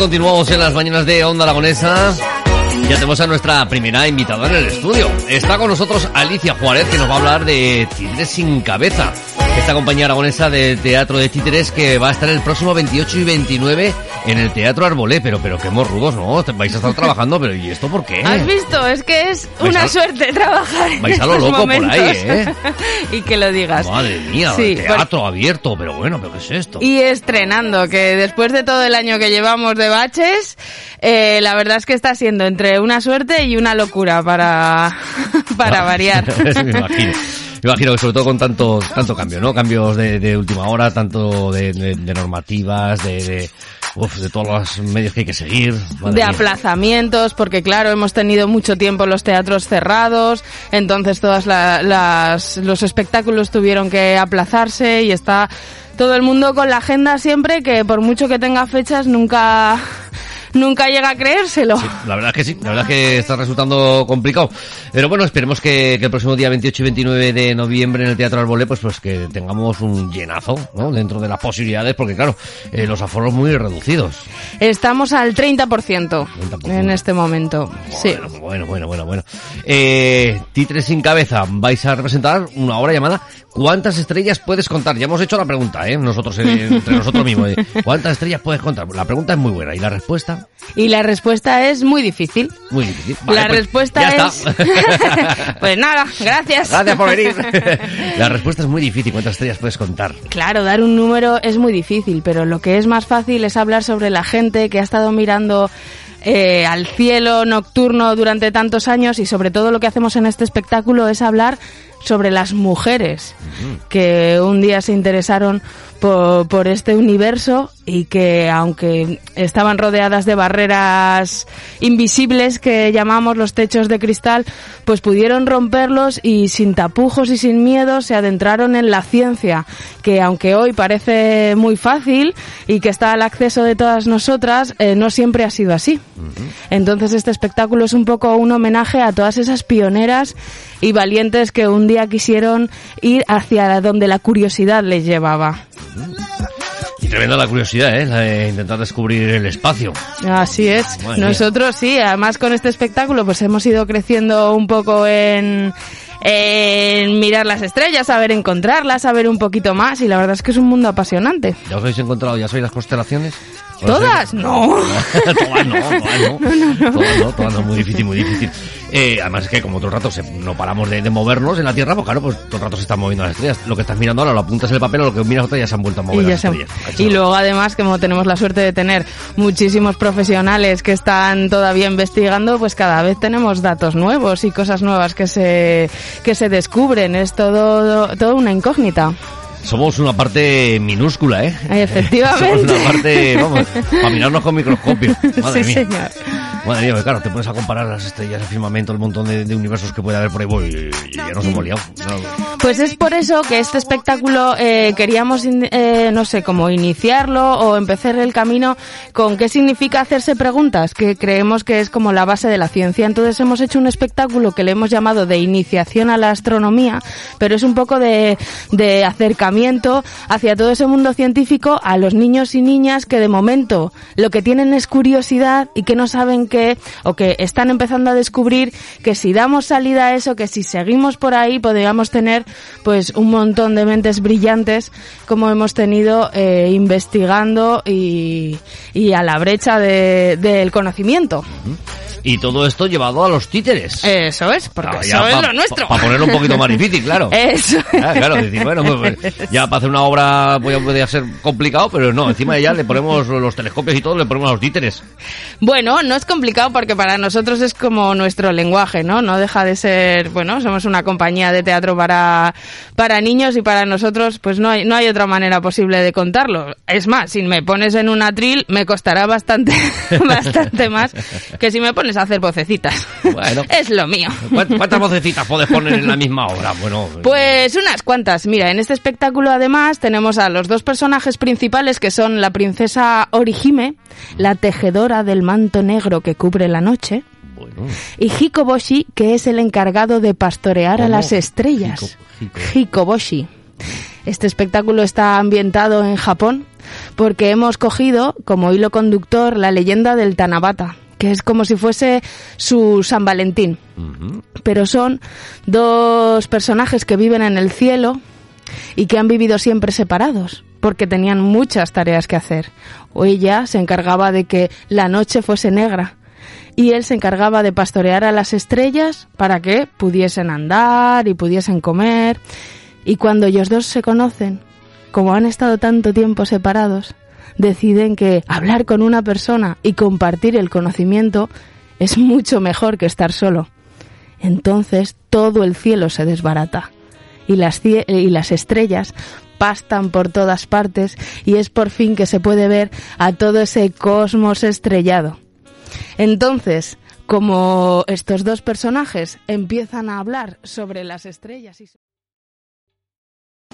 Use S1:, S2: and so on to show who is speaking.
S1: continuamos en las mañanas de Onda Aragonesa. Ya tenemos a nuestra primera invitada en el estudio. Está con nosotros Alicia Juárez, que nos va a hablar de Títeres sin cabeza. Esta compañía aragonesa de teatro de títeres que va a estar el próximo 28 y 29 en el Teatro Arbolé. Pero, pero qué morrudos, ¿no? Vais a estar trabajando, pero ¿y esto por qué?
S2: ¿Has visto? Es que es una
S1: a-
S2: suerte trabajar en
S1: vais a lo
S2: estos
S1: loco por ahí. ¿eh?
S2: y que lo digas.
S1: Madre mía,
S2: Sí,
S1: teatro abierto, pero bueno, ¿pero qué es esto?
S2: Y estrenando, que después de todo el año que llevamos de baches, eh, la verdad es que está siendo entre una suerte y una locura para, para variar.
S1: me imagino. Imagino que sobre todo con tanto, tanto cambio, ¿no? Cambios de, de última hora, tanto de, de- de normativas, de, de, uf, de todos los medios que hay que seguir. Madre
S2: de
S1: mía.
S2: aplazamientos, porque claro, hemos tenido mucho tiempo los teatros cerrados, entonces todas la- las, los espectáculos tuvieron que aplazarse y está todo el mundo con la agenda siempre que por mucho que tenga fechas nunca, nunca llega a creérselo.
S1: La verdad es que sí, la verdad es que está resultando complicado. Pero bueno, esperemos que, que el próximo día 28 y 29 de noviembre en el Teatro Arbolé, pues, pues que tengamos un llenazo, ¿no? Dentro de las posibilidades, porque claro, eh, los aforos muy reducidos.
S2: Estamos al 30%,
S1: 30%.
S2: en este momento. Sí.
S1: Bueno, bueno, bueno, bueno, bueno. Eh, Titres sin cabeza, vais a representar una obra llamada ¿Cuántas estrellas puedes contar? Ya hemos hecho la pregunta, ¿eh? Nosotros, eh, entre nosotros mismos. eh, ¿Cuántas estrellas puedes contar? La pregunta es muy buena. ¿Y la respuesta?
S2: Y la respuesta es muy difícil.
S1: Muy difícil. Vale,
S2: la
S1: pues,
S2: respuesta
S1: ya
S2: es...
S1: está.
S2: pues nada, gracias.
S1: Gracias por venir. La respuesta es muy difícil. ¿Cuántas estrellas puedes contar?
S2: Claro, dar un número es muy difícil, pero lo que es más fácil es hablar sobre la gente que ha estado mirando eh, al cielo nocturno durante tantos años y sobre todo lo que hacemos en este espectáculo es hablar sobre las mujeres que un día se interesaron por, por este universo y que aunque estaban rodeadas de barreras invisibles que llamamos los techos de cristal, pues pudieron romperlos y sin tapujos y sin miedo se adentraron en la ciencia, que aunque hoy parece muy fácil y que está al acceso de todas nosotras, eh, no siempre ha sido así. Entonces este espectáculo es un poco un homenaje a todas esas pioneras y valientes que un día quisieron ir hacia donde la curiosidad les llevaba.
S1: Y tremenda la curiosidad, ¿eh? La de intentar descubrir el espacio.
S2: Así es.
S1: Madre mía.
S2: Nosotros sí, además con este espectáculo pues hemos ido creciendo un poco en, en mirar las estrellas, saber encontrarlas, saber un poquito más y la verdad es que es un mundo apasionante.
S1: ¿Ya os habéis encontrado? ¿Ya sabéis las constelaciones? ¿O las
S2: ¿Todas? No.
S1: todas no, todas no. Todas no, todas no, muy difícil, muy difícil. Eh, además es que como todo el rato se- no paramos de, de movernos en la Tierra, pues claro, pues todo el rato se están moviendo las estrellas. Lo que estás mirando ahora lo apuntas en el papel o lo que miras otra ya se han vuelto a mover
S2: Y,
S1: las
S2: se-
S1: estrellas.
S2: y luego además, como tenemos la suerte de tener muchísimos profesionales que están todavía investigando, pues cada vez tenemos datos nuevos y cosas nuevas que se, que se descubren. Es todo, todo una incógnita.
S1: Somos una parte minúscula, ¿eh?
S2: Efectivamente.
S1: Somos una parte, vamos, para mirarnos con microscopio. Madre
S2: Sí,
S1: mía.
S2: señor.
S1: Madre mía, claro, te pones a comparar las estrellas, el firmamento, el montón de, de universos que puede haber por ahí, y ya nos hemos liado.
S2: Pues es por eso que este espectáculo eh, queríamos, eh, no sé, como iniciarlo o empezar el camino con qué significa hacerse preguntas, que creemos que es como la base de la ciencia. Entonces hemos hecho un espectáculo que le hemos llamado de iniciación a la astronomía, pero es un poco de, de acercamiento hacia todo ese mundo científico a los niños y niñas que de momento lo que tienen es curiosidad y que no saben qué, o que están empezando a descubrir que si damos salida a eso, que si seguimos por ahí podríamos tener pues un montón de mentes brillantes como hemos tenido eh, investigando y, y a la brecha de- del conocimiento.
S1: Y todo esto llevado a los títeres.
S2: Eso es, porque
S1: Ah,
S2: eso
S1: ya
S2: es
S1: pa-
S2: lo nuestro.
S1: Para ponerlo un poquito más difícil, claro.
S2: Eso.
S1: Ah, claro, decir, bueno, pues, pues, ya para hacer una obra pues, ya podría ser complicado, pero no, encima de ella le ponemos los telescopios y todo, le ponemos a los títeres.
S2: Bueno, no es complicado porque para nosotros es como nuestro lenguaje, ¿no? No deja de ser, bueno, somos una compañía de teatro para, para niños y para nosotros pues no hay, no hay otra manera posible de contarlo. Es más, si me pones en un atril me costará bastante, bastante más que si me pones a hacer vocecitas.
S1: Bueno.
S2: es lo mío.
S1: ¿Cuántas vocecitas puedes poner en la misma obra? Bueno,
S2: Pues unas cuantas. Mira, en este espectáculo además tenemos a los dos personajes principales que son la princesa Orihime, la tejedora del manto negro que cubre la noche,
S1: bueno.
S2: y Hikoboshi, que es el encargado de pastorear a las estrellas.
S1: Hiko- Hiko.
S2: Hikoboshi. Este espectáculo está ambientado en Japón porque hemos cogido como hilo conductor la leyenda del Tanabata, que es como si fuese su San Valentín pero son dos personajes que viven en el cielo y que han vivido siempre separados, porque tenían muchas tareas que hacer. O ella se encargaba de que la noche fuese negra y él se encargaba de pastorear a las estrellas para que pudiesen andar y pudiesen comer. Y cuando ellos dos se conocen, como han estado tanto tiempo separados, deciden que hablar con una persona y compartir el conocimiento es mucho mejor que estar solo. Entonces todo el cielo se desbarata y las, estrellas pastan por todas partes y es por fin que se puede ver a todo ese cosmos estrellado. Entonces, como estos dos personajes empiezan a hablar sobre las estrellas y...